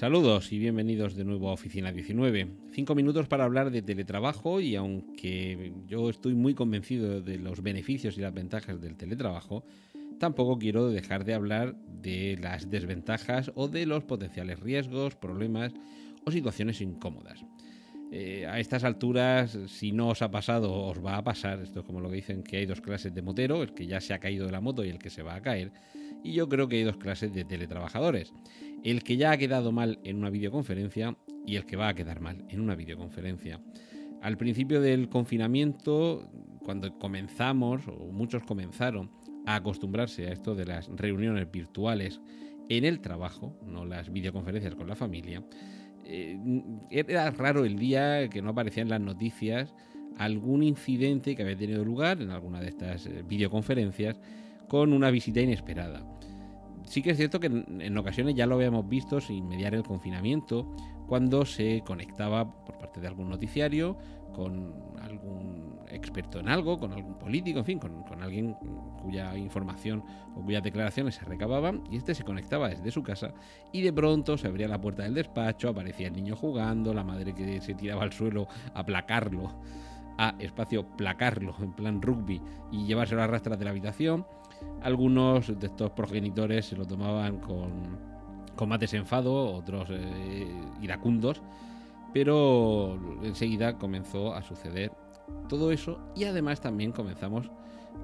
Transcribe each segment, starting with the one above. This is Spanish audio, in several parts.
Saludos y bienvenidos de nuevo a Oficina 19. Cinco minutos para hablar de teletrabajo y aunque yo estoy muy convencido de los beneficios y las ventajas del teletrabajo, tampoco quiero dejar de hablar de las desventajas o de los potenciales riesgos, problemas o situaciones incómodas. Eh, a estas alturas, si no os ha pasado, os va a pasar. Esto es como lo que dicen que hay dos clases de motero, el que ya se ha caído de la moto y el que se va a caer. Y yo creo que hay dos clases de teletrabajadores el que ya ha quedado mal en una videoconferencia y el que va a quedar mal en una videoconferencia. Al principio del confinamiento, cuando comenzamos, o muchos comenzaron a acostumbrarse a esto de las reuniones virtuales en el trabajo, no las videoconferencias con la familia, eh, era raro el día que no aparecía en las noticias algún incidente que había tenido lugar en alguna de estas eh, videoconferencias con una visita inesperada. Sí que es cierto que en, ocasiones ya lo habíamos visto sin mediar el confinamiento, cuando se conectaba por parte de algún noticiario con algún experto en algo, con algún político, en fin, con, alguien cuya información o cuyas declaraciones se recababan, y este se conectaba desde su casa y de pronto se abría la puerta del despacho, aparecía el niño jugando, la madre que se tiraba al suelo a placarlo, a espacio placarlo en plan rugby y llevárselo a rastras de la habitación. Algunos de estos progenitores se lo tomaban con, con más otros eh, iracundos, pero enseguida comenzó a suceder todo eso y además también comenzamos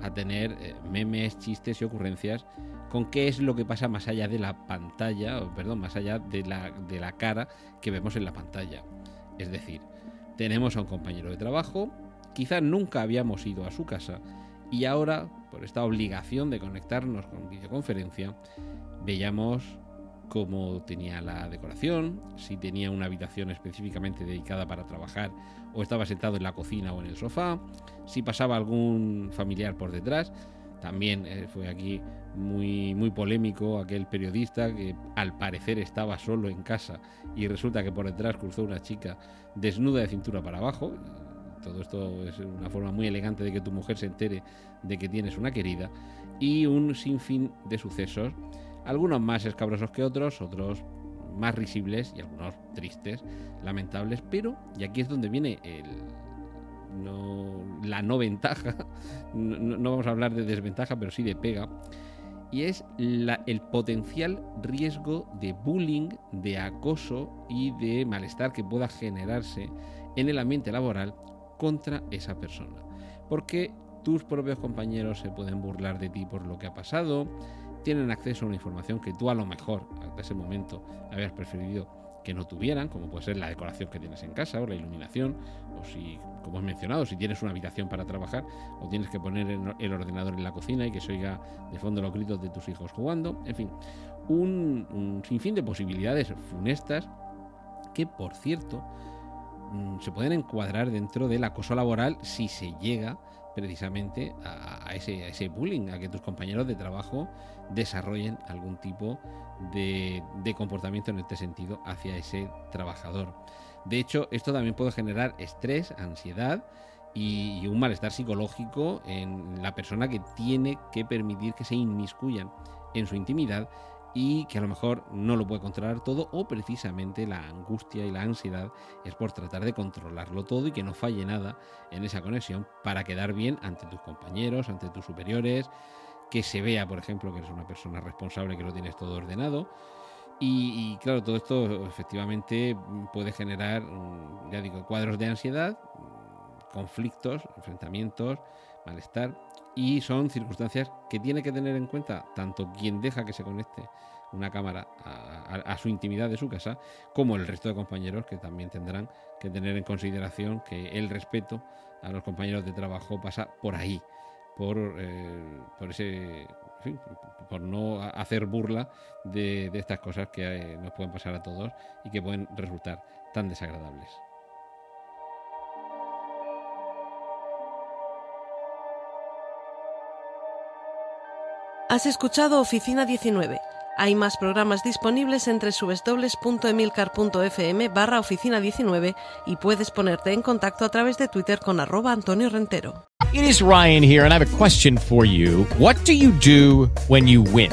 a tener eh, memes, chistes y ocurrencias con qué es lo que pasa más allá de la pantalla, perdón, más allá de la, de la cara que vemos en la pantalla. Es decir, tenemos a un compañero de trabajo, quizás nunca habíamos ido a su casa y ahora por esta obligación de conectarnos con videoconferencia, veíamos cómo tenía la decoración, si tenía una habitación específicamente dedicada para trabajar o estaba sentado en la cocina o en el sofá, si pasaba algún familiar por detrás. También eh, fue aquí muy, muy polémico aquel periodista que al parecer estaba solo en casa y resulta que por detrás cruzó una chica desnuda de cintura para abajo. Todo esto es una forma muy elegante de que tu mujer se entere de que tienes una querida. Y un sinfín de sucesos, algunos más escabrosos que otros, otros más risibles y algunos tristes, lamentables, pero, y aquí es donde viene el, la no ventaja, no, vamos a hablar de desventaja, pero sí de pega, y es el potencial riesgo de bullying, de acoso y de malestar que pueda generarse en el ambiente laboral contra esa persona. Porque tus propios compañeros se pueden burlar de ti por lo que ha pasado, tienen acceso a una información que tú a lo mejor hasta ese momento habías preferido que no tuvieran, como puede ser la decoración que tienes en casa o la iluminación, o si, como he mencionado, si tienes una habitación para trabajar o tienes que poner el ordenador en la cocina y que se oiga de fondo los gritos de tus hijos jugando, en fin, un, un sinfín de posibilidades funestas que, por cierto, se pueden encuadrar dentro del acoso laboral si se llega precisamente a, ese, bullying, a que tus compañeros de trabajo desarrollen algún tipo de, comportamiento en este sentido hacia ese trabajador. De hecho, esto también puede generar estrés, ansiedad y, y un malestar psicológico en la persona que tiene que permitir que se inmiscuyan en su intimidad y que a lo mejor no lo puede controlar todo o precisamente la angustia y la ansiedad es por tratar de controlarlo todo y que no falle nada en esa conexión para quedar bien ante tus compañeros, ante tus superiores, que se vea, por ejemplo, que eres una persona responsable, que lo tienes todo ordenado. Y, claro, todo esto efectivamente puede generar, mm, ya digo, cuadros de ansiedad, conflictos, enfrentamientos, malestar y son circunstancias que tiene que tener en cuenta tanto quien deja que se conecte una cámara a, su intimidad de su casa, como el resto de compañeros que también tendrán que tener en consideración que el respeto a los compañeros de trabajo pasa por ahí, por, eh, por ese, por no hacer burla de, estas cosas que eh, nos pueden pasar a todos y que pueden resultar tan desagradables. Has escuchado Oficina 19. Hay más programas disponibles entre subesdobles.emilcar.fm barra oficina 19 y puedes ponerte en contacto a través de Twitter con arroba Antonio Rentero. It is Ryan here and I have a question for you. What do you do when you win?